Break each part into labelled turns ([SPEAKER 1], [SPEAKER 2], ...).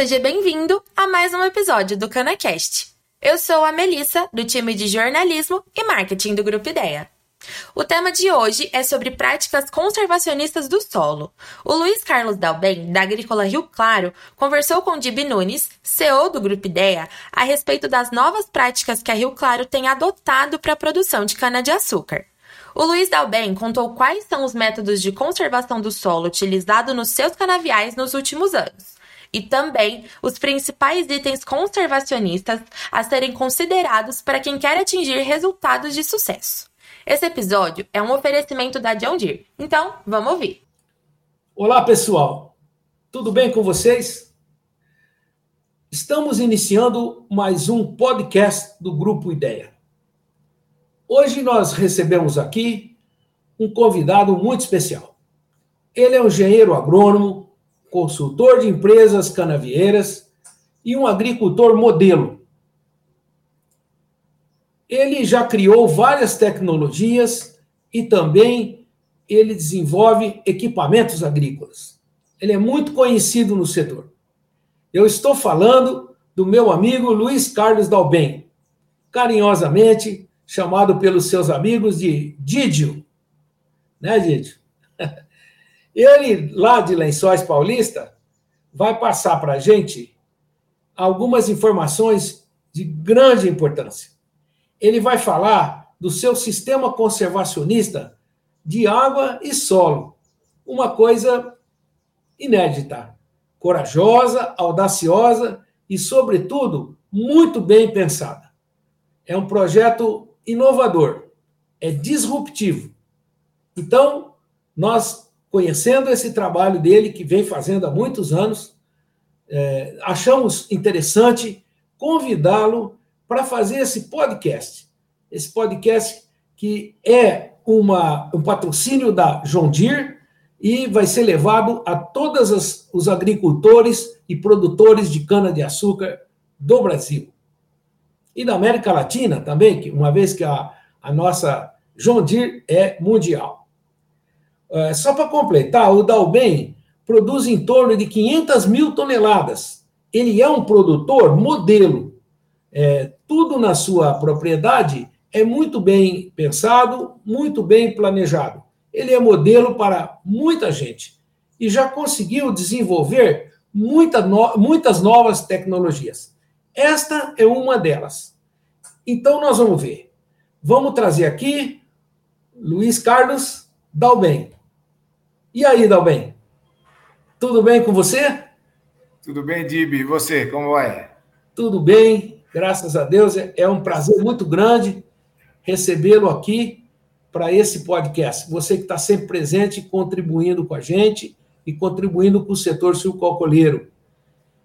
[SPEAKER 1] seja bem-vindo a mais um episódio do CanaCast. Eu sou a Melissa, do time de jornalismo e marketing do Grupo Ideia. O tema de hoje é sobre práticas conservacionistas do solo. O Luiz Carlos Dalben, da Agrícola Rio Claro, conversou com Dib Nunes, CEO do Grupo Ideia, a respeito das novas práticas que a Rio Claro tem adotado para a produção de cana-de-açúcar. O Luiz Dalben contou quais são os métodos de conservação do solo utilizados nos seus canaviais nos últimos anos e também os principais itens conservacionistas a serem considerados para quem quer atingir resultados de sucesso. Esse episódio é um oferecimento da John Deere, então vamos ouvir.
[SPEAKER 2] Olá, pessoal. Tudo bem com vocês? Estamos iniciando mais um podcast do Grupo Ideia. Hoje nós recebemos aqui um convidado muito especial. Ele é um engenheiro agrônomo, consultor de empresas canavieiras e um agricultor modelo ele já criou várias tecnologias e também ele desenvolve equipamentos agrícolas. Ele é muito conhecido no setor. Eu estou falando do meu amigo Luiz Carlos Dalben, carinhosamente chamado pelos seus amigos de Didio. Né, Didio? Ele, lá de Lençóis Paulista, vai passar para a gente algumas informações de grande importância ele vai falar do seu sistema conservacionista de água e solo. Uma coisa inédita, corajosa, audaciosa e, sobretudo, muito bem pensada. É um projeto inovador, é disruptivo. Então, nós, conhecendo esse trabalho dele, que vem fazendo há muitos anos, é, achamos interessante convidá-lo para fazer esse podcast. Esse podcast que é uma, um patrocínio da John Deere e vai ser levado a todos os agricultores e produtores de cana-de-açúcar do Brasil. E da América Latina também, uma vez que a, a nossa John Deere é mundial. É, só para completar, o Dalben produz em torno de 500 mil toneladas. Ele é um produtor modelo. É, tudo na sua propriedade é muito bem pensado, muito bem planejado. Ele é modelo para muita gente e já conseguiu desenvolver muita no, muitas novas tecnologias. Esta é uma delas. Então, nós vamos ver. Vamos trazer aqui Luiz Carlos Dalben. E aí, Dalben? Tudo bem com você?
[SPEAKER 3] Tudo bem, Dib. E você, como vai?
[SPEAKER 2] Tudo bem. Graças a Deus, é, é um prazer muito grande recebê-lo aqui para esse podcast. Você que está sempre presente, contribuindo com a gente e contribuindo com o setor sucalcoleiro.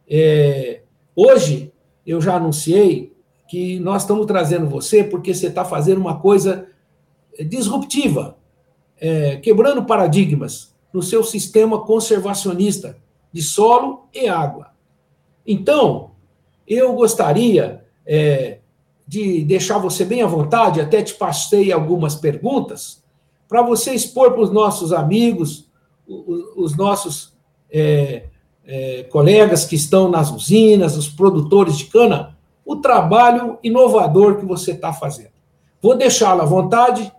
[SPEAKER 2] É, hoje, eu já anunciei que nós estamos trazendo você porque você está fazendo uma coisa disruptiva, é, quebrando paradigmas no seu sistema conservacionista de solo e água. Então, eu gostaria é, de deixar você bem à vontade, até te passei algumas perguntas, para você expor para os nossos amigos, os, os nossos é, é, colegas que estão nas usinas, os produtores de cana, o trabalho inovador que você está fazendo. Vou deixá-lo à vontade,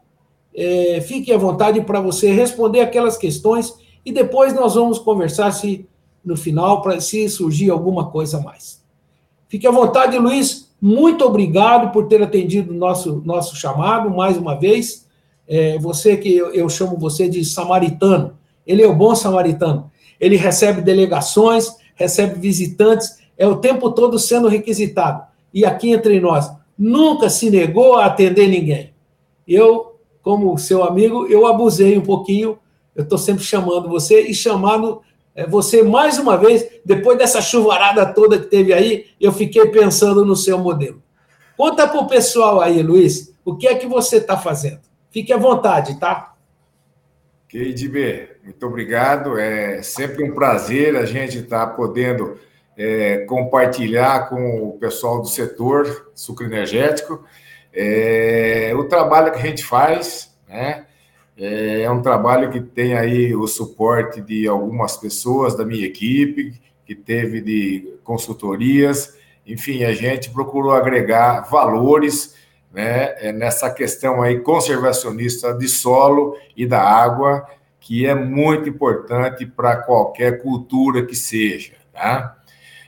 [SPEAKER 2] é, fique à vontade para você responder aquelas questões e depois nós vamos conversar se no final para se surgir alguma coisa mais. Fique à vontade, Luiz. Muito obrigado por ter atendido nosso, nosso chamado mais uma vez. É, você que eu, eu chamo você de samaritano. Ele é o bom samaritano. Ele recebe delegações, recebe visitantes, é o tempo todo sendo requisitado. E aqui entre nós, nunca se negou a atender ninguém. Eu, como seu amigo, eu abusei um pouquinho. Eu estou sempre chamando você e chamando é, você, mais uma vez, depois dessa chuvarada toda que teve aí, eu fiquei pensando no seu modelo. Conta para o pessoal aí, Luiz, o que é que você está fazendo. Fique à vontade, tá?
[SPEAKER 3] Ok, DB, muito obrigado. É sempre um prazer a gente estar tá podendo é, compartilhar com o pessoal do setor sucroenergético é, o trabalho que a gente faz, né? É, é um trabalho que tem aí o suporte de algumas pessoas da minha equipe, que teve de consultorias. Enfim, a gente procurou agregar valores né, é, nessa questão aí conservacionista de solo e da água, que é muito importante para qualquer cultura que seja. Tá?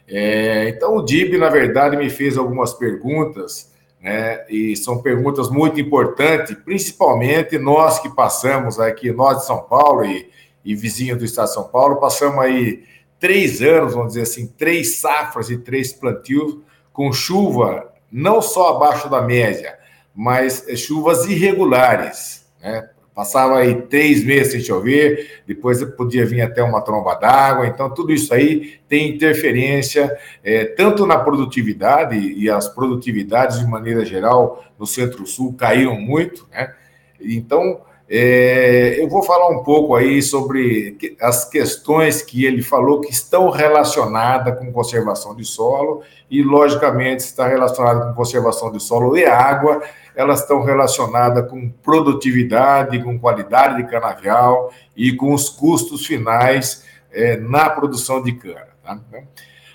[SPEAKER 3] É, então, o DIB, na verdade, me fez algumas perguntas, né, e são perguntas muito importantes, principalmente nós que passamos aqui, nós de São Paulo e, e vizinho do estado de São Paulo, passamos aí três anos, vamos dizer assim, três safras e três plantios com chuva não só abaixo da média, mas chuvas irregulares, né? Passava aí três meses sem chover, depois podia vir até uma tromba d'água, então tudo isso aí tem interferência é, tanto na produtividade, e as produtividades de maneira geral no Centro-Sul caíram muito, né? Então, é, eu vou falar um pouco aí sobre as questões que ele falou que estão relacionadas com conservação de solo e, logicamente, está relacionada com conservação de solo e água, elas estão relacionadas com produtividade, com qualidade de canavial e com os custos finais é, na produção de cana. Tá? Então,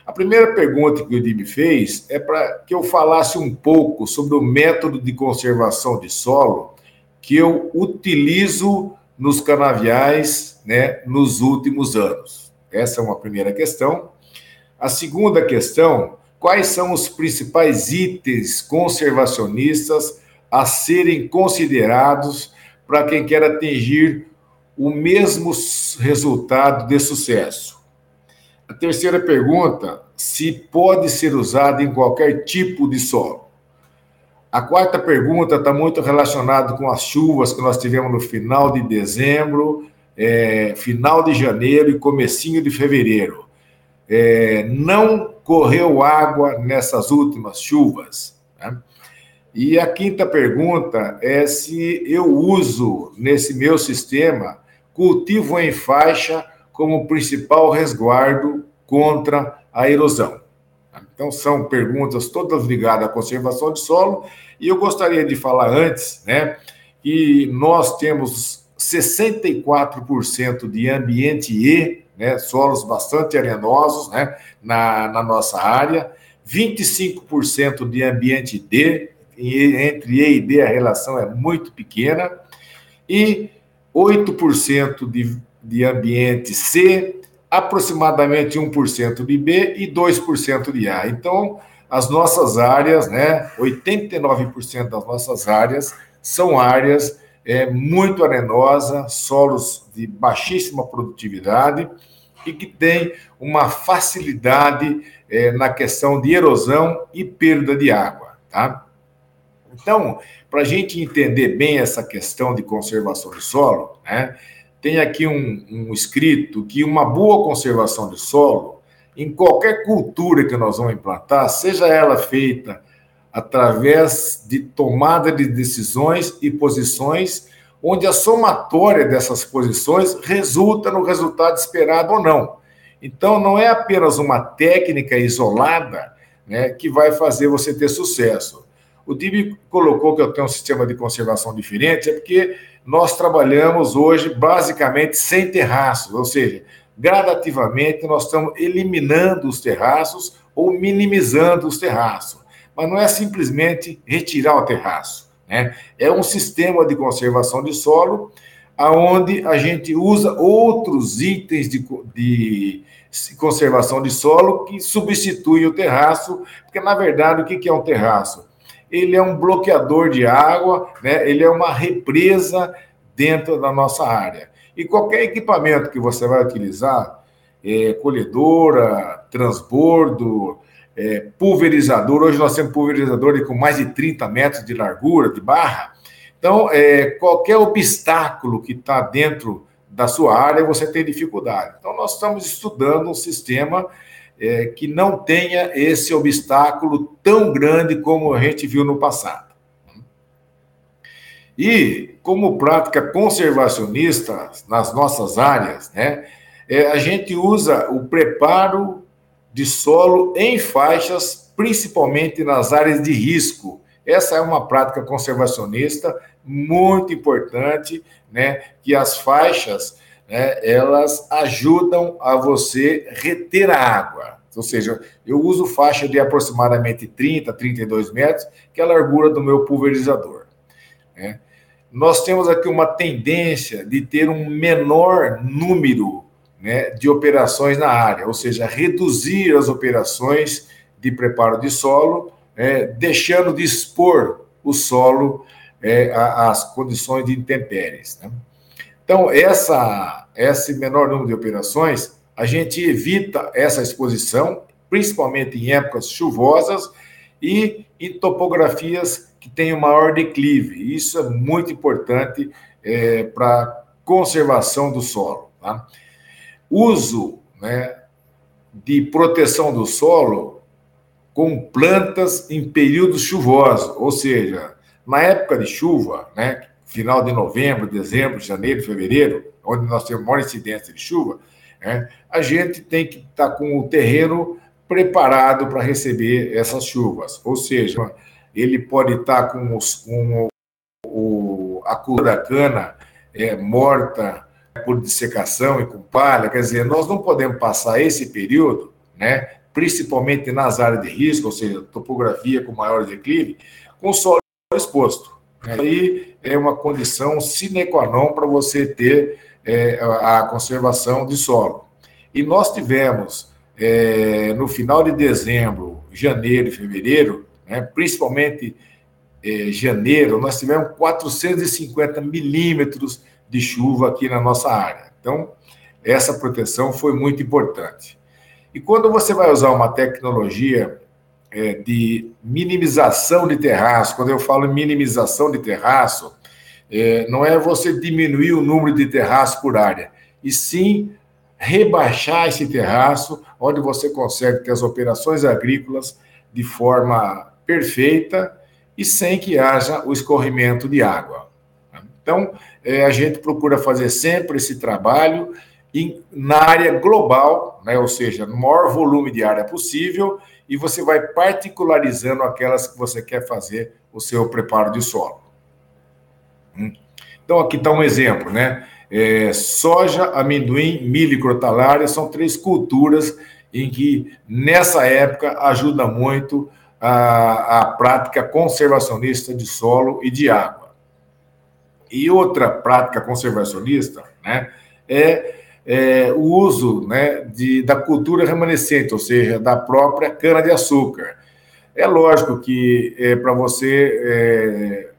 [SPEAKER 3] a primeira pergunta que o Dib fez é para que eu falasse um pouco sobre o método de conservação de solo que eu utilizo nos canaviais né, nos últimos anos? Essa é uma primeira questão. A segunda questão, quais são os principais itens conservacionistas a serem considerados para quem quer atingir o mesmo resultado de sucesso? A terceira pergunta, se pode ser usado em qualquer tipo de solo. A quarta pergunta está muito relacionada com as chuvas que nós tivemos no final de dezembro, é, final de janeiro e comecinho de fevereiro. É, não correu água nessas últimas chuvas. Né? E a quinta pergunta é se eu uso nesse meu sistema cultivo em faixa como principal resguardo contra a erosão. Então, são perguntas todas ligadas à conservação de solo, e eu gostaria de falar antes, né, que nós temos 64% de ambiente E, né, solos bastante arenosos, né, na, na nossa área, 25% de ambiente D, entre E e D a relação é muito pequena, e 8% de, de ambiente C, aproximadamente 1% de B e 2% de A. Então, as nossas áreas, né, 89% das nossas áreas são áreas é, muito arenosas, solos de baixíssima produtividade e que têm uma facilidade é, na questão de erosão e perda de água, tá? Então, para a gente entender bem essa questão de conservação do solo, né, tem aqui um, um escrito que uma boa conservação de solo, em qualquer cultura que nós vamos implantar, seja ela feita através de tomada de decisões e posições, onde a somatória dessas posições resulta no resultado esperado ou não. Então, não é apenas uma técnica isolada né, que vai fazer você ter sucesso. O DIB colocou que eu tenho um sistema de conservação diferente, é porque nós trabalhamos hoje basicamente sem terraços, ou seja, gradativamente nós estamos eliminando os terraços ou minimizando os terraços. Mas não é simplesmente retirar o terraço, né? É um sistema de conservação de solo aonde a gente usa outros itens de, de conservação de solo que substituem o terraço, porque na verdade o que é um terraço? Ele é um bloqueador de água, né? ele é uma represa dentro da nossa área. E qualquer equipamento que você vai utilizar, é, colhedora, transbordo, é, pulverizador, hoje nós temos pulverizador com mais de 30 metros de largura, de barra. Então, é, qualquer obstáculo que está dentro da sua área, você tem dificuldade. Então, nós estamos estudando um sistema é, que não tenha esse obstáculo tão grande como a gente viu no passado. E, como prática conservacionista nas nossas áreas, né, é, a gente usa o preparo de solo em faixas, principalmente nas áreas de risco. Essa é uma prática conservacionista muito importante, né, que as faixas né, elas ajudam a você reter a água. Ou seja, eu uso faixa de aproximadamente 30, 32 metros, que é a largura do meu pulverizador. Né? Nós temos aqui uma tendência de ter um menor número né, de operações na área, ou seja, reduzir as operações de preparo de solo, é, deixando de expor o solo é, às condições de intempéries. Né? Então, essa, esse menor número de operações, a gente evita essa exposição, principalmente em épocas chuvosas e em topografias que tenham maior declive. Isso é muito importante é, para conservação do solo. Tá? Uso né, de proteção do solo com plantas em períodos chuvosos, ou seja, na época de chuva, né, final de novembro, dezembro, janeiro, fevereiro, onde nós temos maior incidência de chuva, né, a gente tem que estar tá com o terreno preparado para receber essas chuvas. Ou seja, ele pode estar tá com, os, com o, a cultura da cana é, morta por dessecação e com palha. Quer dizer, nós não podemos passar esse período, né, principalmente nas áreas de risco, ou seja, topografia com maior declive, com solo exposto. Aí é uma condição sine qua non para você ter é, a conservação de solo. E nós tivemos, é, no final de dezembro, janeiro e fevereiro, né, principalmente é, janeiro, nós tivemos 450 milímetros de chuva aqui na nossa área. Então, essa proteção foi muito importante. E quando você vai usar uma tecnologia é, de minimização de terraço, quando eu falo minimização de terraço, é, não é você diminuir o número de terraços por área, e sim rebaixar esse terraço, onde você consegue ter as operações agrícolas de forma perfeita e sem que haja o escorrimento de água. Então, é, a gente procura fazer sempre esse trabalho em, na área global, né, ou seja, no maior volume de área possível, e você vai particularizando aquelas que você quer fazer o seu preparo de solo. Hum. Então, aqui está um exemplo, né? É, soja, amendoim, milho e crotalária são três culturas em que, nessa época, ajuda muito a, a prática conservacionista de solo e de água. E outra prática conservacionista né, é é, o uso né, de, da cultura remanescente, ou seja, da própria cana-de-açúcar. É lógico que é, para você é,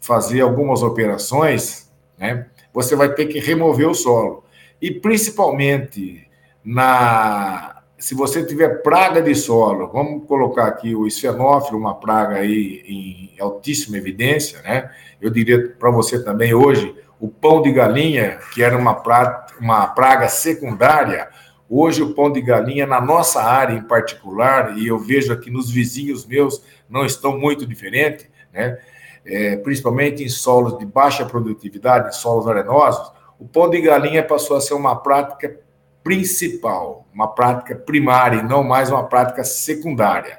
[SPEAKER 3] fazer algumas operações, né, você vai ter que remover o solo. E principalmente na se você tiver praga de solo, vamos colocar aqui o esfenófilo, uma praga aí em altíssima evidência, né? Eu diria para você também hoje o pão de galinha, que era uma, pra, uma praga secundária, hoje o pão de galinha, na nossa área em particular, e eu vejo aqui nos vizinhos meus, não estão muito diferentes, né? É, principalmente em solos de baixa produtividade, em solos arenosos, o pão de galinha passou a ser uma prática principal, uma prática primária e não mais uma prática secundária.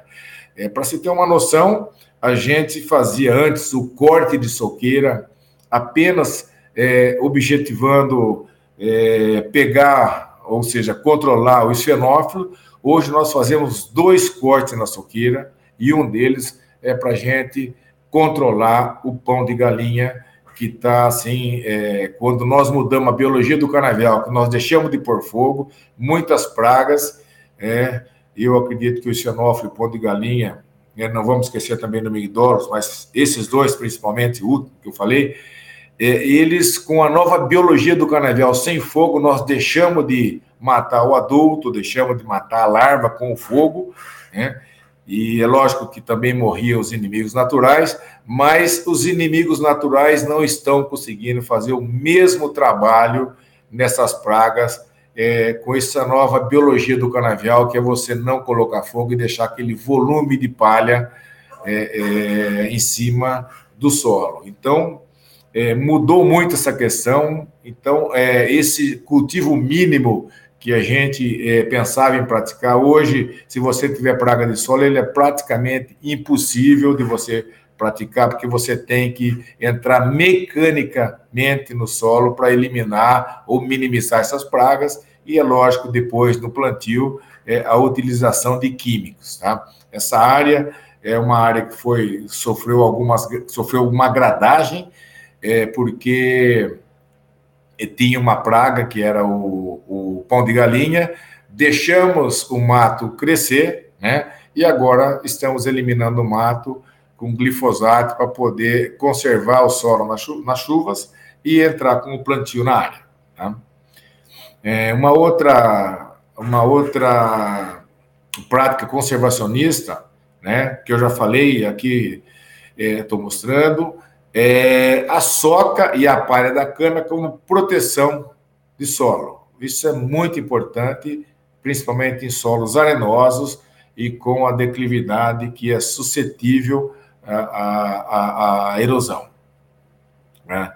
[SPEAKER 3] É, Para se ter uma noção, a gente fazia antes o corte de soqueira apenas é, objetivando é, pegar, ou seja, controlar o esfenófilo. Hoje nós fazemos dois cortes na soqueira e um deles é para a gente controlar o pão de galinha que está assim, é, quando nós mudamos a biologia do canavial, que nós deixamos de pôr fogo, muitas pragas, é, eu acredito que o xenófilo e o pão de galinha, é, não vamos esquecer também do migdoros, mas esses dois, principalmente, o que eu falei, eles, com a nova biologia do canavial sem fogo, nós deixamos de matar o adulto, deixamos de matar a larva com o fogo, né? E é lógico que também morriam os inimigos naturais, mas os inimigos naturais não estão conseguindo fazer o mesmo trabalho nessas pragas é, com essa nova biologia do canavial, que é você não colocar fogo e deixar aquele volume de palha é, é, em cima do solo. Então, é, mudou muito essa questão. Então, é, esse cultivo mínimo que a gente é, pensava em praticar, hoje, se você tiver praga de solo, ele é praticamente impossível de você praticar, porque você tem que entrar mecanicamente no solo para eliminar ou minimizar essas pragas, e é lógico, depois no plantio, é, a utilização de químicos. Tá? Essa área é uma área que foi sofreu algumas sofreu uma gradagem, é, porque tinha uma praga que era o, o pão de galinha, deixamos o mato crescer, né? E agora estamos eliminando o mato com glifosato para poder conservar o solo nas chuvas e entrar com o plantio na área. Tá? É, uma outra uma outra prática conservacionista, né, que eu já falei aqui, estou é, mostrando, é a soca e a palha da cana como proteção de solo. Isso é muito importante, principalmente em solos arenosos e com a declividade que é suscetível à, erosão. Né?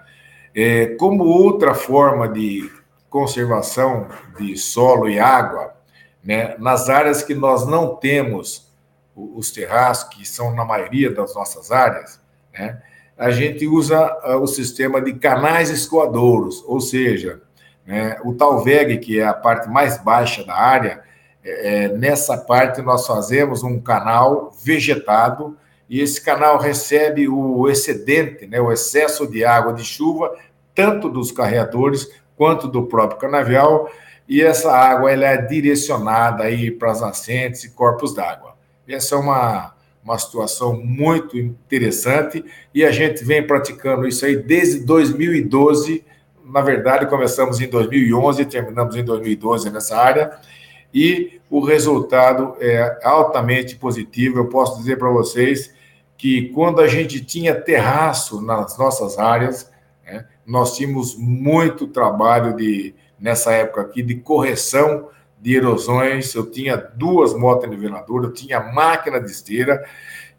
[SPEAKER 3] É, como outra forma de conservação de solo e água, né, nas áreas que nós não temos os terraços, que são na maioria das nossas áreas, né, a gente usa o sistema de canais escoadouros, ou seja, né, o Talveg, que é a parte mais baixa da área, é, é, nessa parte nós fazemos um canal vegetado e esse canal recebe o excedente, né, o excesso de água de chuva, tanto dos carreadores quanto do próprio canavial, e essa água ela é direcionada aí para as nascentes e corpos d'água. Essa é uma, uma situação muito interessante e a gente vem praticando isso aí desde 2012. Na verdade, começamos em 2011 e terminamos em 2012 nessa área e o resultado é altamente positivo. Eu posso dizer para vocês que quando a gente tinha terraço nas nossas áreas, né, nós tínhamos muito trabalho de nessa época aqui de correção de erosões. Eu tinha duas motos niveladoras, eu tinha máquina de esteira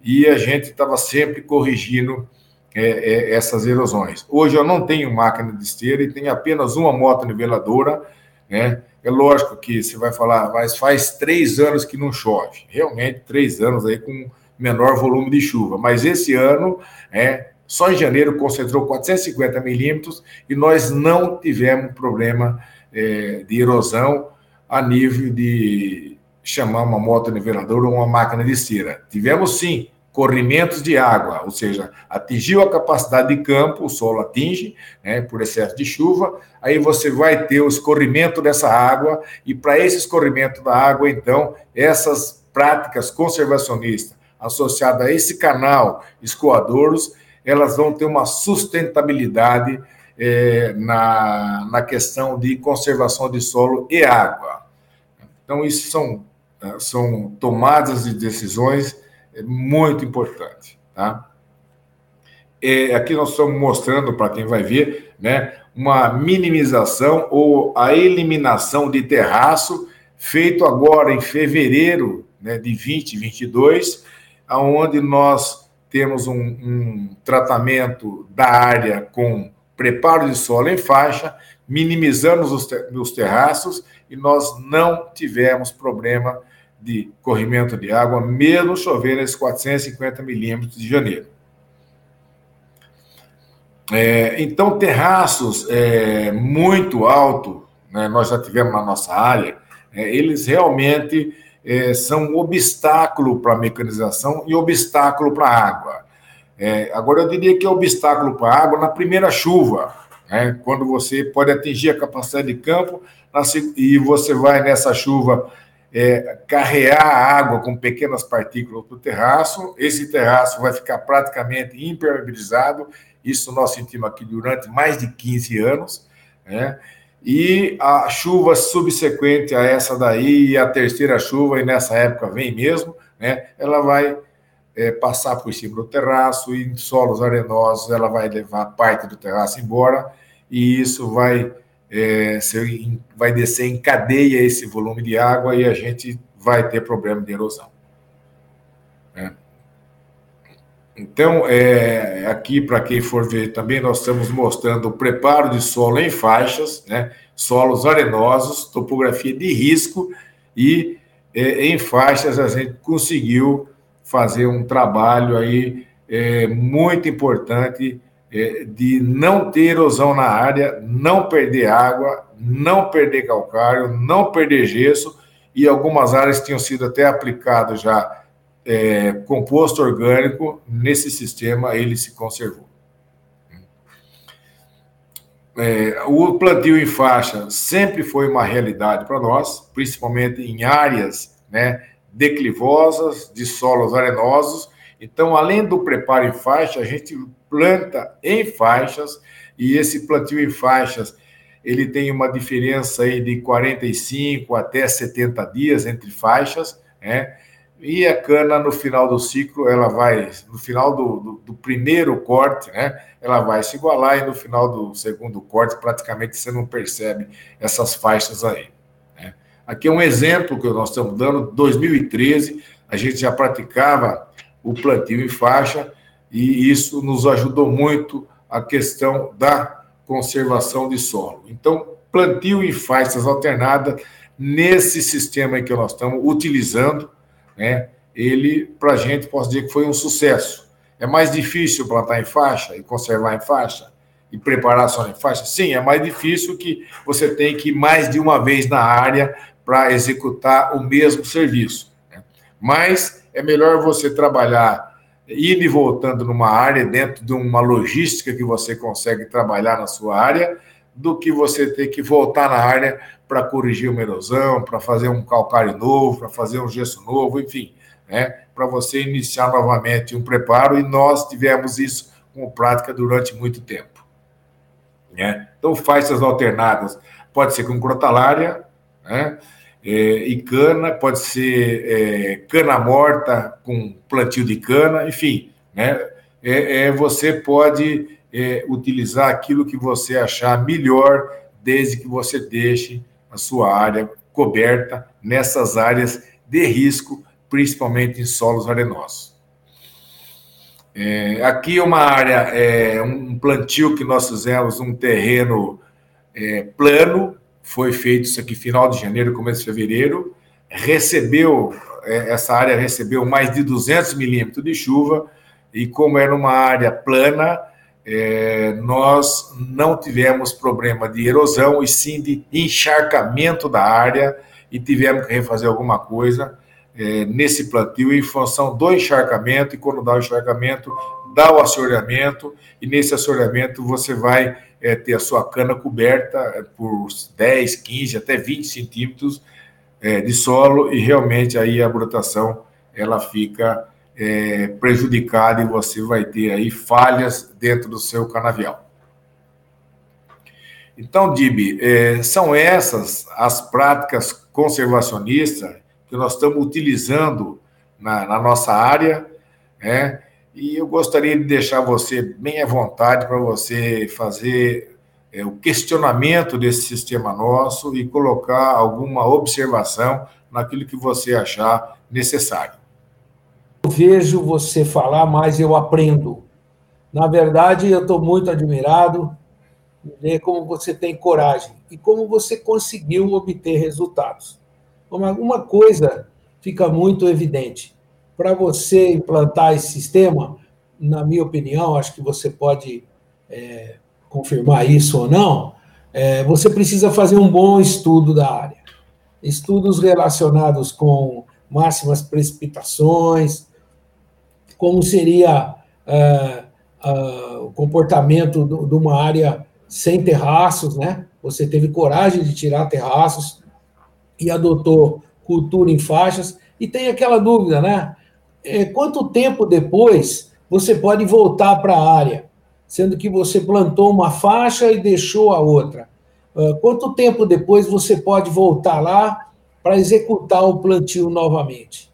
[SPEAKER 3] e a gente estava sempre corrigindo é, é, essas erosões. Hoje eu não tenho máquina de esteira e tenho apenas uma moto niveladora, né? É lógico que você vai falar, mas faz três anos que não chove. Realmente, três anos aí com menor volume de chuva. Mas esse ano, é, só em janeiro concentrou 450 milímetros e nós não tivemos problema é, de erosão a nível de chamar uma moto niveladora ou uma máquina de esteira. Tivemos sim corrimentos de água, ou seja, atingiu a capacidade de campo, o solo atinge, né, por excesso de chuva, aí você vai ter o escorrimento dessa água, e para esse escorrimento da água, então, essas práticas conservacionistas associadas a esse canal escoadouros, elas vão ter uma sustentabilidade é, na, na questão de conservação de solo e água. Então, isso são, são tomadas de decisões é muito importante, tá? É, aqui nós estamos mostrando para quem vai ver, né, uma minimização ou a eliminação de terraço feito agora em fevereiro né, de 2022, aonde nós temos um, um tratamento da área com preparo de solo em faixa, minimizamos os, os terraços e nós não tivemos problema de corrimento de água, mesmo chovendo esses 450 milímetros de janeiro. É, então, terraços é, muito alto, né, nós já tivemos na nossa área, é, eles realmente é, são um obstáculo para a mecanização e obstáculo para a água. É, agora, eu diria que é obstáculo para a água na primeira chuva, né, quando você pode atingir a capacidade de campo e você vai nessa chuva é, carrear a água com pequenas partículas para o terraço. Esse terraço vai ficar praticamente impermeabilizado. Isso nós sentimos aqui durante mais de 15 anos. Né? E a chuva subsequente a essa daí, a terceira chuva, e nessa época vem mesmo, né? ela vai é, passar por cima do terraço e em solos arenosos ela vai levar parte do terraço embora e isso vai é, vai descer em cadeia esse volume de água e a gente vai ter problema de erosão. Né? Então, é, aqui, para quem for ver também, nós estamos mostrando o preparo de solo em faixas, né? solos arenosos, topografia de risco, e é, em faixas a gente conseguiu fazer um trabalho aí é, muito importante é, de não ter erosão na área, não perder água, não perder calcário, não perder gesso, e algumas áreas tinham sido até aplicado já é, composto orgânico, nesse sistema ele se conservou. É, o plantio em faixa sempre foi uma realidade para nós, principalmente em áreas né, declivosas, de solos arenosos. Então, além do preparo em faixa, a gente planta em faixas, e esse plantio em faixas ele tem uma diferença aí de 45 até 70 dias entre faixas, né? E a cana, no final do ciclo, ela vai, no final do, do, do, primeiro corte, né? Ela vai se igualar e no final do segundo corte, praticamente você não percebe essas faixas aí. Aqui é um exemplo que nós estamos dando, 2013, a gente já praticava o plantio em faixa e isso nos ajudou muito a questão da conservação de solo. Então, plantio em faixas alternadas, nesse sistema que nós estamos utilizando, né, ele, para a gente, posso dizer que foi um sucesso. É mais difícil plantar em faixa e conservar em faixa e preparar só em faixa? Sim, é mais difícil que você tem que ir mais de uma vez na área para executar o mesmo serviço. Né? Mas é melhor você trabalhar indo e voltando numa área, dentro de uma logística que você consegue trabalhar na sua área, do que você ter que voltar na área para corrigir uma erosão, para fazer um calcário novo, para fazer um gesso novo, enfim, né? para você iniciar novamente um preparo, e nós tivemos isso como prática durante muito tempo. Né? Então, faixas alternadas, pode ser com crotalária, né? É, e cana, pode ser é, cana morta com plantio de cana, enfim, né? É, é você pode é, utilizar aquilo que você achar melhor, desde que você deixe a sua área coberta nessas áreas de risco, principalmente em solos arenosos. É, aqui uma área, é, um plantio que nós fizemos, um terreno é, plano, foi feito isso aqui final de janeiro, começo de fevereiro, recebeu, é, essa área recebeu mais de 200 milímetros de chuva, e como era uma área plana, é, nós não tivemos problema de erosão, e sim de encharcamento da área, e tivemos que refazer alguma coisa é, nesse plantio em função do encharcamento, e quando dá o encharcamento, dá o assoreamento, e nesse assoreamento você vai é, ter a sua cana coberta é, por 10, 15, até 20 centímetros é, de solo, e realmente aí a brotação ela fica é, prejudicada e você vai ter aí falhas dentro do seu canavial. Então, Dib, é, são essas as práticas conservacionistas que nós estamos utilizando na, na nossa área, né? E eu gostaria de deixar você bem à vontade para você fazer é, o questionamento desse sistema nosso e colocar alguma observação naquilo que você achar necessário.
[SPEAKER 2] Eu vejo você falar, mas eu aprendo. Na verdade, eu estou muito admirado ver como você tem coragem e como você conseguiu obter resultados. Uma coisa fica muito evidente para você implantar esse sistema, na minha opinião, acho que você pode é, confirmar isso ou não, é, você precisa fazer um bom estudo da área. Estudos relacionados com máximas precipitações, como seria é, o comportamento de uma área sem terraços, né? Você teve coragem de tirar terraços e adotou cultura em faixas. E tem aquela dúvida, né? É, quanto tempo depois você pode voltar para a área, sendo que você plantou uma faixa e deixou a outra? Uh, quanto tempo depois você pode voltar lá para executar o plantio novamente?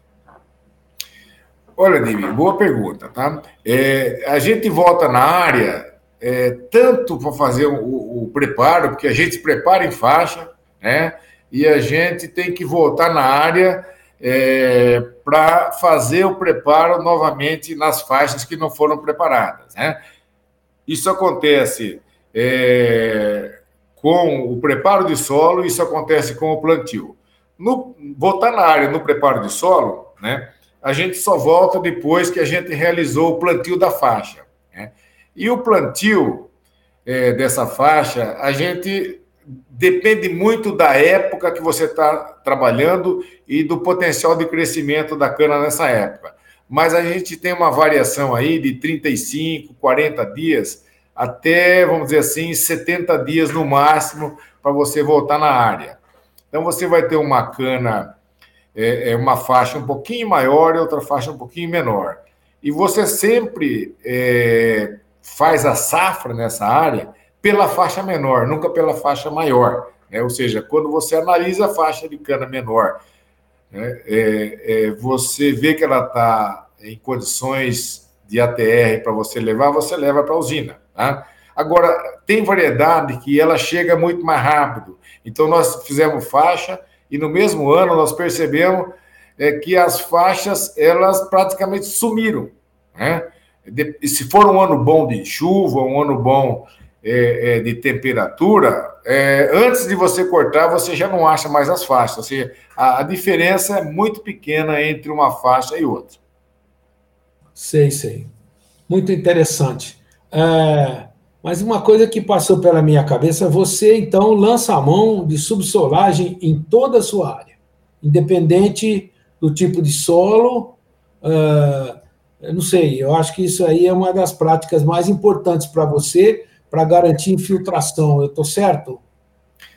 [SPEAKER 3] Olha, Dimi, boa pergunta, tá? É, a gente volta na área é, tanto para fazer o, o, preparo, porque a gente se prepara em faixa, né? E a gente tem que voltar na área é, para fazer o preparo novamente nas faixas que não foram preparadas. Né? Isso acontece é, com o preparo de solo, isso acontece com o plantio. No, voltar na área no preparo de solo, né, a gente só volta depois que a gente realizou o plantio da faixa. Né? E o plantio é, dessa faixa, a gente depende muito da época que você está trabalhando e do potencial de crescimento da cana nessa época. Mas a gente tem uma variação aí de 35, 40 dias até, vamos dizer assim, 70 dias no máximo para você voltar na área. Então você vai ter uma cana, é, é, uma faixa um pouquinho maior e outra faixa um pouquinho menor. E você sempre é, faz a safra nessa área pela faixa menor, nunca pela faixa maior. Né? Ou seja, quando você analisa a faixa de cana menor, né, é, é, você vê que ela está em condições de ATR para você levar, você leva para a usina. Tá? Agora, tem variedade que ela chega muito mais rápido. Então, nós fizemos faixa e no mesmo ano nós percebemos é, que as faixas elas praticamente sumiram. Né? E se for um ano bom de chuva, um ano bom é, é, de temperatura, é, antes de você cortar, você já não acha mais as faixas. Ou seja, a, a diferença é muito pequena entre uma faixa e outra.
[SPEAKER 2] Sei, sei. Muito interessante. É, mas uma coisa que passou pela minha cabeça, você então lança a mão de subsolagem em toda a sua área, independente do tipo de solo. Uh, eu não sei, eu acho que isso aí é uma das práticas mais importantes para você, para garantir infiltração. Eu estou certo?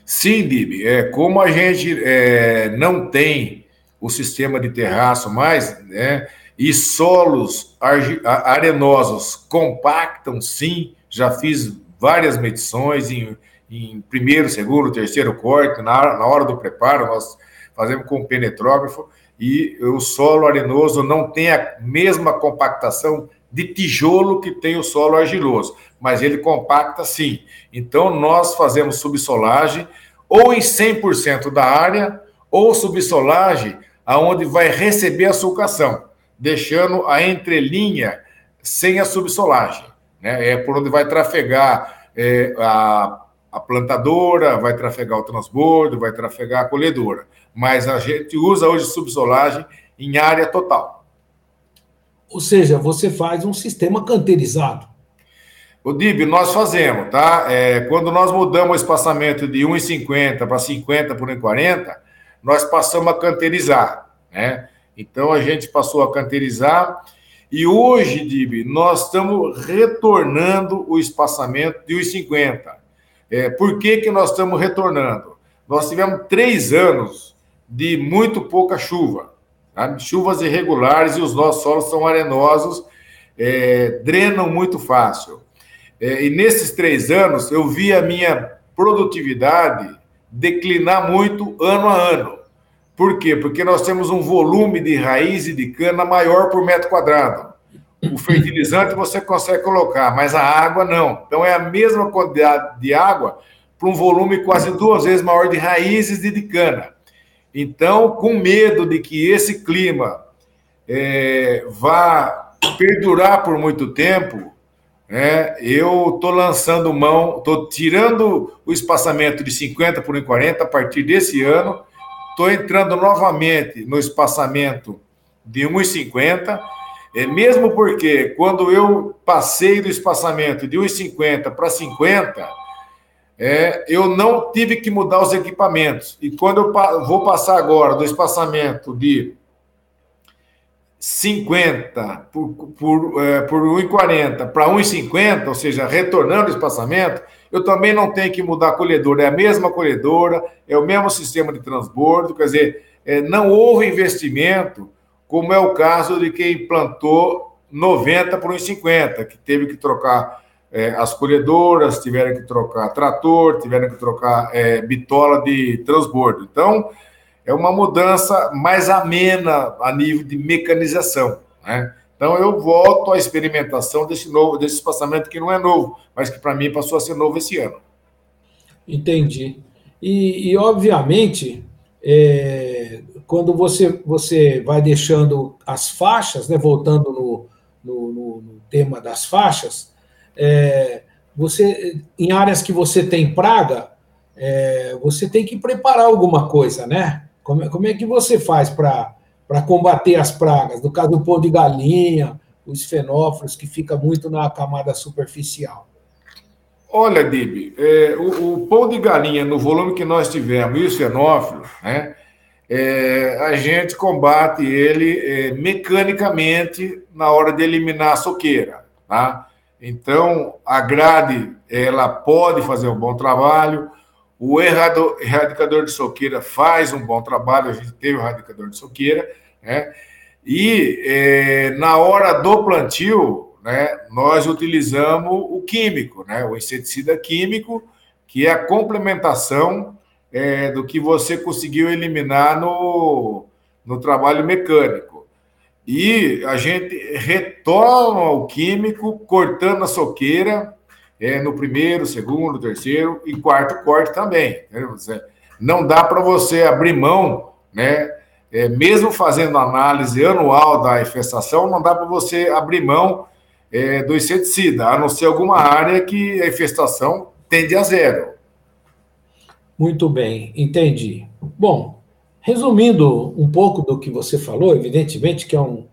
[SPEAKER 3] Sim, Dib. É, como a gente é, não tem o sistema de terraço mais, né, e solos arenosos compactam, sim. Já fiz várias medições em, em primeiro, segundo, terceiro corte, na, na hora do preparo, nós fazemos com penetrógrafo e o solo arenoso não tem a mesma compactação de tijolo que tem o solo argiloso, mas ele compacta sim. Então, nós fazemos subsolagem ou em 100% da área, ou subsolagem aonde vai receber a sulcação, deixando a entrelinha sem a subsolagem. Né? É por onde vai trafegar é, a, a plantadora, vai trafegar o transbordo, vai trafegar a colhedora. Mas a gente usa hoje subsolagem em área total.
[SPEAKER 2] Ou seja, você faz um sistema canteirizado.
[SPEAKER 3] O DIB, nós fazemos, tá? É, quando nós mudamos o espaçamento de 1,50 para 50 por 1,40, nós passamos a canteirizar, né? Então a gente passou a canteirizar e hoje, DIB, nós estamos retornando o espaçamento de 1,50. É, por que, que nós estamos retornando? Nós tivemos três anos de muito pouca chuva. Tá? Chuvas irregulares e os nossos solos são arenosos, é, drenam muito fácil. É, e nesses três anos, eu vi a minha produtividade declinar muito ano a ano. Por quê? Porque nós temos um volume de raiz e de cana maior por metro quadrado. O fertilizante você consegue colocar, mas a água não. Então é a mesma quantidade de água para um volume quase duas vezes maior de raízes e de cana. Então, com medo de que esse clima é, vá perdurar por muito tempo, é, eu estou lançando mão, estou tirando o espaçamento de 50 por 40 a partir desse ano, estou entrando novamente no espaçamento de 1,50, é, mesmo porque quando eu passei do espaçamento de 1,50 para 50, é, eu não tive que mudar os equipamentos. E quando eu vou passar agora do espaçamento de 50 por, por, é, por 1,40 para 1,50, ou seja, retornando o espaçamento, eu também não tenho que mudar a colhedora. É a mesma colhedora, é o mesmo sistema de transbordo, quer dizer, é, não houve investimento, como é o caso de quem plantou 90 por 1,50, que teve que trocar é, as colhedoras tiveram que trocar trator, tiveram que trocar é, bitola de transbordo. Então, é uma mudança mais amena a nível de mecanização. Né? Então, eu volto à experimentação desse novo, desse espaçamento que não é novo, mas que para mim passou a ser novo esse ano.
[SPEAKER 2] Entendi. E, e obviamente, é, quando você, você vai deixando as faixas, né, voltando no, no, no tema das faixas, é, você, em áreas que você tem praga, é, você tem que preparar alguma coisa, né? Como, como é que você faz para para combater as pragas? No caso do pão de galinha, os fenófilos, que fica muito na camada superficial.
[SPEAKER 3] Olha, Dib, é, o, o, pão de galinha, no volume que nós tivemos, e os fenófilos, né, é, a gente combate ele é, mecanicamente na hora de eliminar a soqueira. Tá? Então, a grade ela pode fazer um bom trabalho, o erradicador de soqueira faz um bom trabalho, a gente teve o erradicador de soqueira, né? E é, na hora do plantio, né, nós utilizamos o químico, né, o inseticida químico, que é a complementação é, do que você conseguiu eliminar no, no trabalho mecânico. E a gente retoma o químico cortando a soqueira é, no primeiro, segundo, terceiro e quarto corte também. Né? Não dá para você abrir mão, né? É, mesmo fazendo análise anual da infestação, não dá para você abrir mão é, do inseticida, a não ser alguma área que a infestação tende a zero.
[SPEAKER 2] Muito bem, entendi. Bom, resumindo um pouco do que você falou, evidentemente que é, um,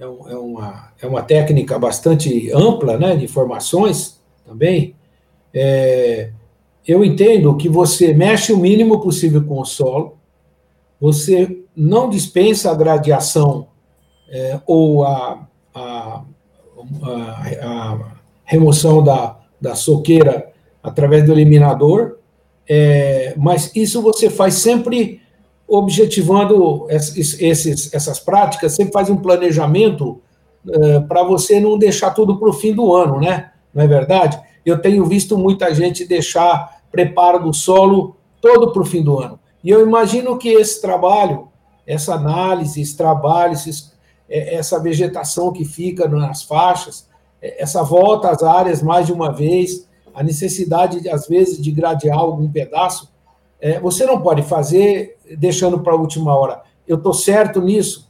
[SPEAKER 2] é, um, é uma, é uma técnica bastante ampla né, de informações também. É, eu entendo que você mexe o mínimo possível com o solo, você não dispensa a gradiação é, ou a, a, a, a, remoção da, da soqueira através do eliminador, é, mas isso você faz sempre objetivando esses, esses, essas práticas, sempre faz um planejamento é, para você não deixar tudo para o fim do ano, né? Não é verdade? Eu tenho visto muita gente deixar preparo do solo todo para o fim do ano. E eu imagino que esse trabalho, essa análise, esse trabalho, esses, é, essa vegetação que fica nas faixas, é, essa volta às áreas mais de uma vez, a necessidade, às vezes, de gradear algum pedaço, é, você não pode fazer deixando para a última hora. Eu estou certo nisso?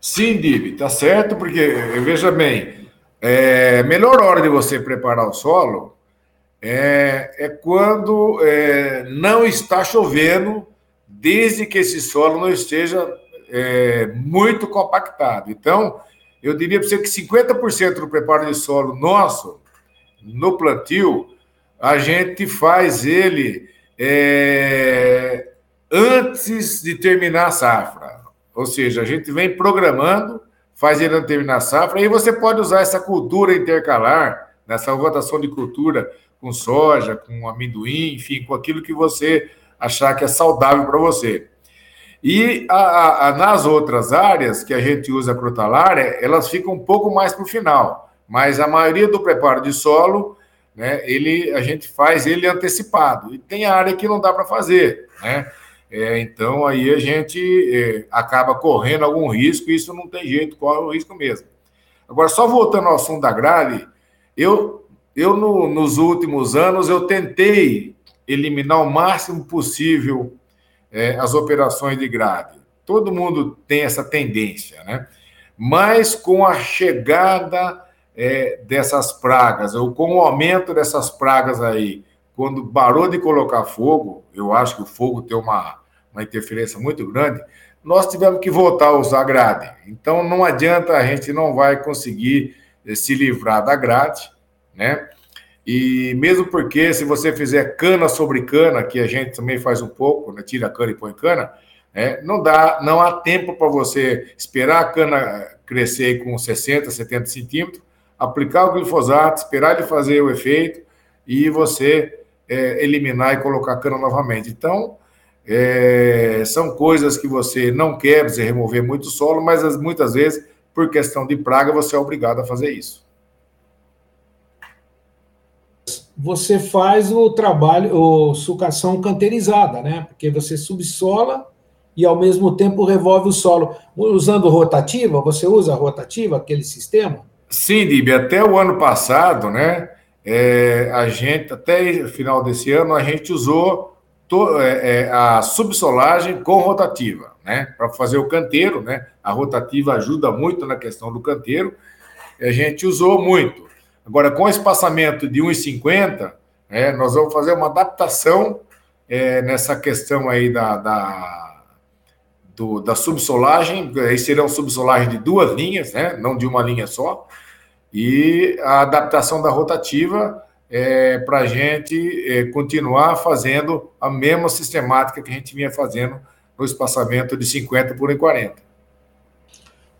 [SPEAKER 3] Sim, Dib, está certo, porque, veja bem, é, melhor hora de você preparar o solo é, é quando é, não está chovendo, desde que esse solo não esteja é, muito compactado. Então, eu diria para você que 50% do preparo de solo nosso, no plantio, a gente faz ele é, antes de terminar a safra. Ou seja, a gente vem programando, faz ele terminar a safra, e você pode usar essa cultura intercalar, nessa rotação de cultura, com soja, com amendoim, enfim, com aquilo que você achar que é saudável para você. E a, a, nas outras áreas que a gente usa a crotalária, elas ficam um pouco mais para o final, mas a maioria do preparo de solo, né, ele, a gente faz ele antecipado. E tem área que não dá para fazer, né? É, então aí a gente é, acaba correndo algum risco, e isso não tem jeito, corre o risco mesmo. Agora, só voltando ao assunto da grade, eu eu, no, nos últimos anos, eu tentei eliminar o máximo possível é, as operações de grade. Todo mundo tem essa tendência, né? Mas com a chegada é, dessas pragas, ou com o aumento dessas pragas aí, quando parou de colocar fogo, eu acho que o fogo tem uma, uma interferência muito grande, nós tivemos que voltar a usar grade. Então não adianta, a gente não vai conseguir é, se livrar da grade né? E mesmo porque se você fizer cana sobre cana, que a gente também faz um pouco, né? tira a cana e põe cana, né? não dá, não há tempo para você esperar a cana crescer com 60, 70 centímetros, aplicar o glifosato, esperar ele fazer o efeito e você é, eliminar e colocar a cana novamente. Então, é, são coisas que você não quer você remover muito solo, mas muitas vezes, por questão de praga, você é obrigado a fazer isso
[SPEAKER 2] você faz o trabalho, o sucação canterizada, né? Porque você subsola e ao mesmo tempo revolve o solo. Usando rotativa, você usa rotativa, aquele sistema?
[SPEAKER 3] Sim, Dib, até o ano passado, né? É, a gente, até o final desse ano, a gente usou é, é, a subsolagem com rotativa, né? Para fazer o canteiro, né? A rotativa ajuda muito na questão do canteiro. A gente usou muito. Agora, com espaçamento de 1,50, é, nós vamos fazer uma adaptação é, nessa questão aí da, da do, da subsolagem, aí serão subsolagem de duas linhas, né, não de uma linha só, e a adaptação da rotativa é, para a gente é, continuar fazendo a mesma sistemática que a gente vinha fazendo no espaçamento de 50 por 40.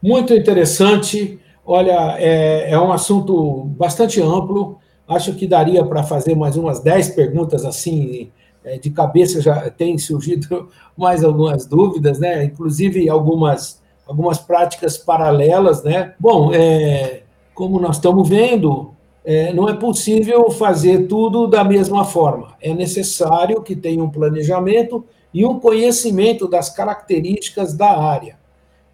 [SPEAKER 2] Muito interessante. Olha, é, é um assunto bastante amplo. Acho que daria para fazer mais umas 10 perguntas assim, é, de cabeça já tem surgido mais algumas dúvidas, né? Inclusive algumas, algumas práticas paralelas, né? Bom, é, como nós estamos vendo, é, não é possível fazer tudo da mesma forma. É necessário que tenha um planejamento e um conhecimento das características da área,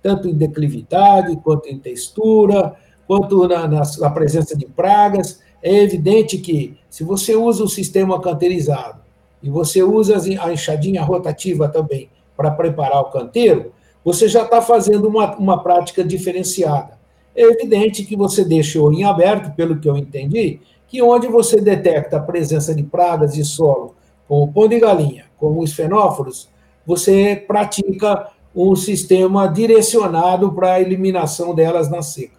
[SPEAKER 2] tanto em declividade, quanto em textura, quanto na, na, na presença de pragas. É evidente que, se você usa o sistema canterizado e você usa a enxadinha rotativa também para preparar o canteiro, você já está fazendo uma, uma prática diferenciada. É evidente que você deixou em aberto, pelo que eu entendi, que onde você detecta a presença de pragas de solo, como o pão de galinha, como os fenóforos, você pratica um sistema direcionado para a eliminação delas na seca.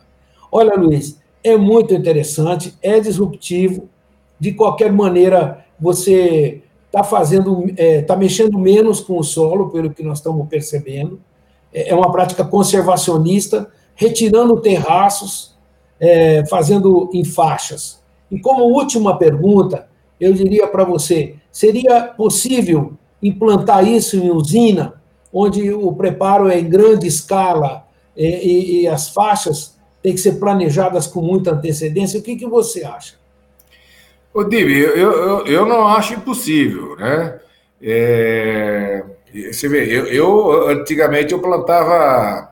[SPEAKER 2] Olha, Luiz, é muito interessante, é disruptivo. De qualquer maneira, você está fazendo, está é, tá mexendo menos com o solo, pelo que nós estamos percebendo. É, é uma prática conservacionista, retirando terraços, é, fazendo em faixas. E como última pergunta, eu diria para você: seria possível implantar isso em usina, onde o preparo é em grande escala e, é, e, e as faixas têm que ser planejadas com muita antecedência? O que, que você acha?
[SPEAKER 3] Ô, Dibi, eu, eu, eu não acho impossível, né? É, você vê, eu, eu antigamente eu plantava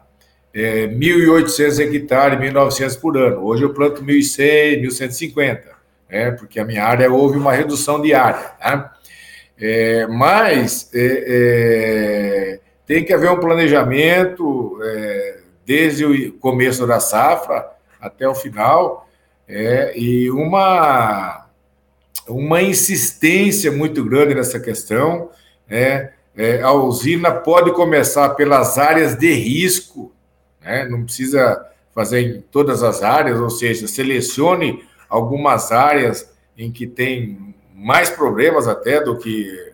[SPEAKER 3] é, 1.800 hectares, 1.900 por ano. Hoje eu planto 1.100, 1.150, né? porque a minha área houve uma redução de área. Né? É, mas é, é tem que haver um planejamento é, desde o começo da safra até o final é, e uma, uma insistência muito grande nessa questão. É, a usina pode começar pelas áreas de risco né? não precisa fazer em todas as áreas, ou seja, selecione algumas áreas em que tem mais problemas até do que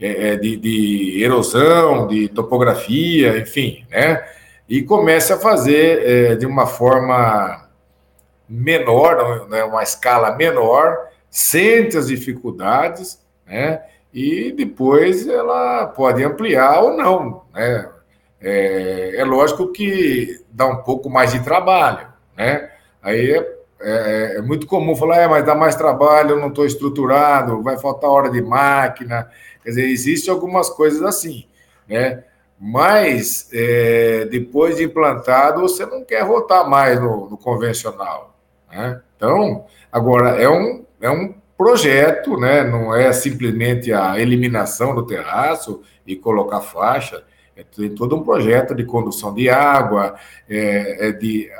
[SPEAKER 3] é, é, de, de, erosão, de topografia, enfim, né? E comece a fazer é, de uma forma menor, né, uma escala menor, sente as dificuldades, né? E depois ela pode ampliar ou não, né? É, é, lógico que dá um pouco mais de trabalho, né? Aí é, é, é muito comum falar, é, mas dá mais trabalho, eu não estou estruturado, vai faltar hora de máquina. Quer dizer, existe algumas coisas assim, né? Mas é, depois de implantado, você não quer rotar mais no, no convencional. Né? Então, agora, é um, é um projeto, né? não é simplesmente a eliminação do terraço e colocar faixa. É, tem todo um projeto de condução de água, é, é de,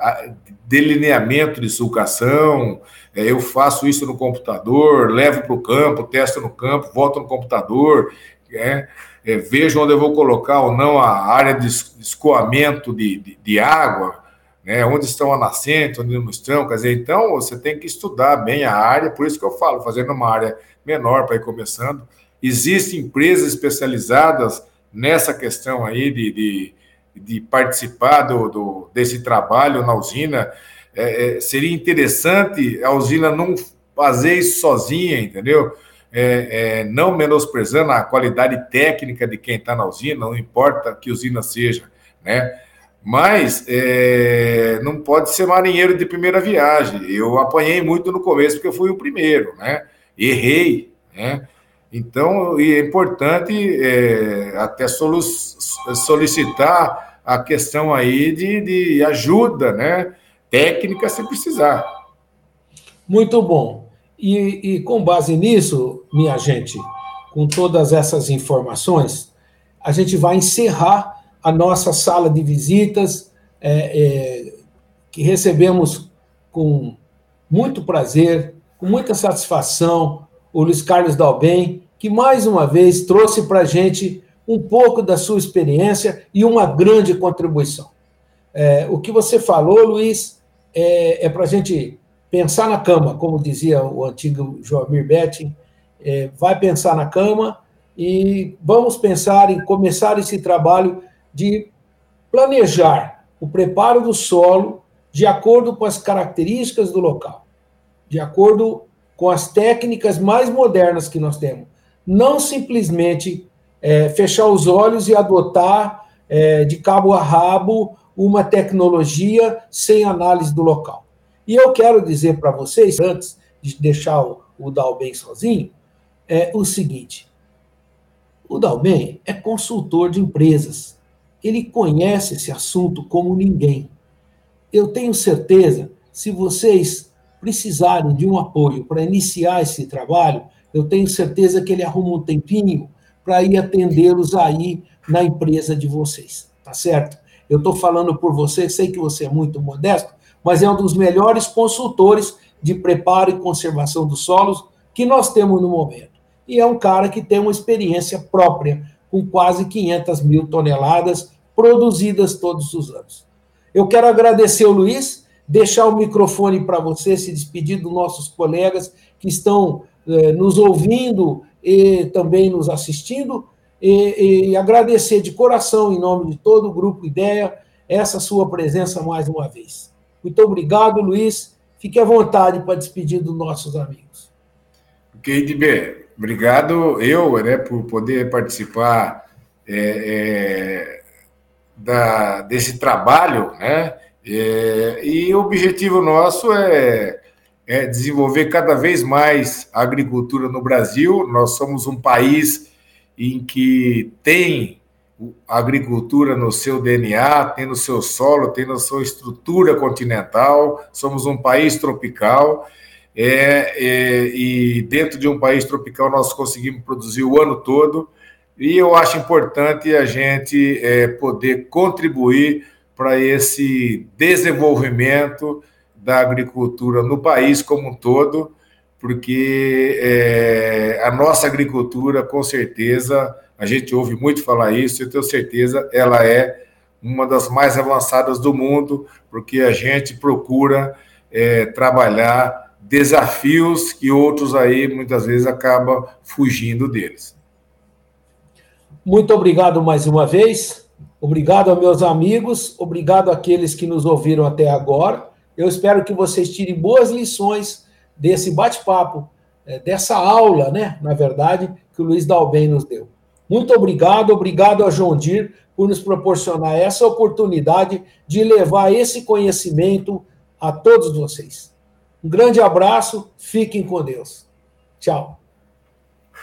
[SPEAKER 3] de delineamento de sulcação. É, eu faço isso no computador, levo para o campo, testo no campo, volto no computador, é, é, vejo onde eu vou colocar ou não a área de escoamento de, de, de água, né, onde estão a nascente, onde não estão. Quer dizer, então você tem que estudar bem a área, por isso que eu falo, fazendo uma área menor para ir começando. Existem empresas especializadas nessa questão aí de, de, de participar do, do, desse trabalho na usina. É, é, seria interessante a usina não fazer isso sozinha, entendeu? É, é, não menosprezando a qualidade técnica de quem está na usina, não importa que usina seja, né? Mas é, não pode ser marinheiro de primeira viagem. Eu apanhei muito no começo porque eu fui o primeiro, né? Errei, né? Então, é importante é, até solicitar a questão aí de, de ajuda né, técnica se precisar.
[SPEAKER 2] Muito bom. E, e, com base nisso, minha gente, com todas essas informações, a gente vai encerrar a nossa sala de visitas, é, é, que recebemos com muito prazer, com muita satisfação, o Luiz Carlos Dalben, que mais uma vez trouxe para a gente um pouco da sua experiência e uma grande contribuição. É, o que você falou, Luiz, é, é para a gente pensar na cama, como dizia o antigo Joamir Betting, é, vai pensar na cama e vamos pensar em começar esse trabalho de planejar o preparo do solo de acordo com as características do local, de acordo com as técnicas mais modernas que nós temos. Não simplesmente é, fechar os olhos e adotar é, de cabo a rabo uma tecnologia sem análise do local. E eu quero dizer para vocês, antes de deixar o, o Dalben sozinho, é o seguinte: o Dalben é consultor de empresas. Ele conhece esse assunto como ninguém. Eu tenho certeza, se vocês precisarem de um apoio para iniciar esse trabalho, eu tenho certeza que ele arruma um tempinho para ir atendê-los aí na empresa de vocês, tá certo? Eu estou falando por você, sei que você é muito modesto, mas é um dos melhores consultores de preparo e conservação dos solos que nós temos no momento. E é um cara que tem uma experiência própria, com quase 500 mil toneladas produzidas todos os anos. Eu quero agradecer o Luiz, deixar o microfone para você, se despedir dos nossos colegas que estão eh, nos ouvindo e também nos assistindo, e, e agradecer de coração, em nome de todo o Grupo Ideia, essa sua presença mais uma vez. Muito obrigado, Luiz. Fique à vontade para despedir dos nossos amigos.
[SPEAKER 3] Ok, DB. Obrigado eu, né, por poder participar é, é, da, desse trabalho, né? É, e o objetivo nosso é, é desenvolver cada vez mais a agricultura no Brasil. Nós somos um país em que tem a agricultura no seu DNA, tem no seu solo, tem na sua estrutura continental. Somos um país tropical. É, é, e dentro de um país tropical nós conseguimos produzir o ano todo. E eu acho importante a gente é, poder contribuir para esse desenvolvimento da agricultura no país como um todo, porque é, a nossa agricultura, com certeza, a gente ouve muito falar isso, eu tenho certeza, ela é uma das mais avançadas do mundo, porque a gente procura é, trabalhar desafios que outros aí muitas vezes acabam fugindo deles.
[SPEAKER 2] Muito obrigado mais uma vez. Obrigado aos meus amigos, obrigado àqueles que nos ouviram até agora. Eu espero que vocês tirem boas lições desse bate-papo, é, dessa aula, né, na verdade, que o Luiz Dalben nos deu. Muito obrigado, obrigado a João Dir por nos proporcionar essa oportunidade de levar esse conhecimento a todos vocês. Um grande abraço, fiquem com Deus. Tchau.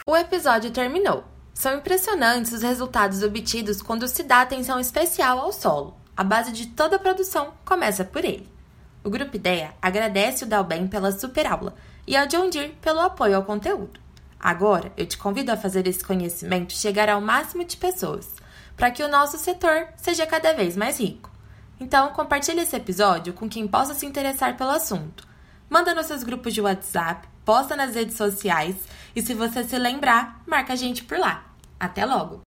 [SPEAKER 1] O episódio terminou. São impressionantes os resultados obtidos quando se dá atenção especial ao solo. A base de toda a produção começa por ele. O Grupo Ideia agradece o Dalben pela super aula e ao John Deere pelo apoio ao conteúdo. Agora, eu te convido a fazer esse conhecimento chegar ao máximo de pessoas, para que o nosso setor seja cada vez mais rico. Então, compartilhe esse episódio com quem possa se interessar pelo assunto. Manda nos seus grupos de WhatsApp, posta nas redes sociais e se você se lembrar, marca a gente por lá. Até logo!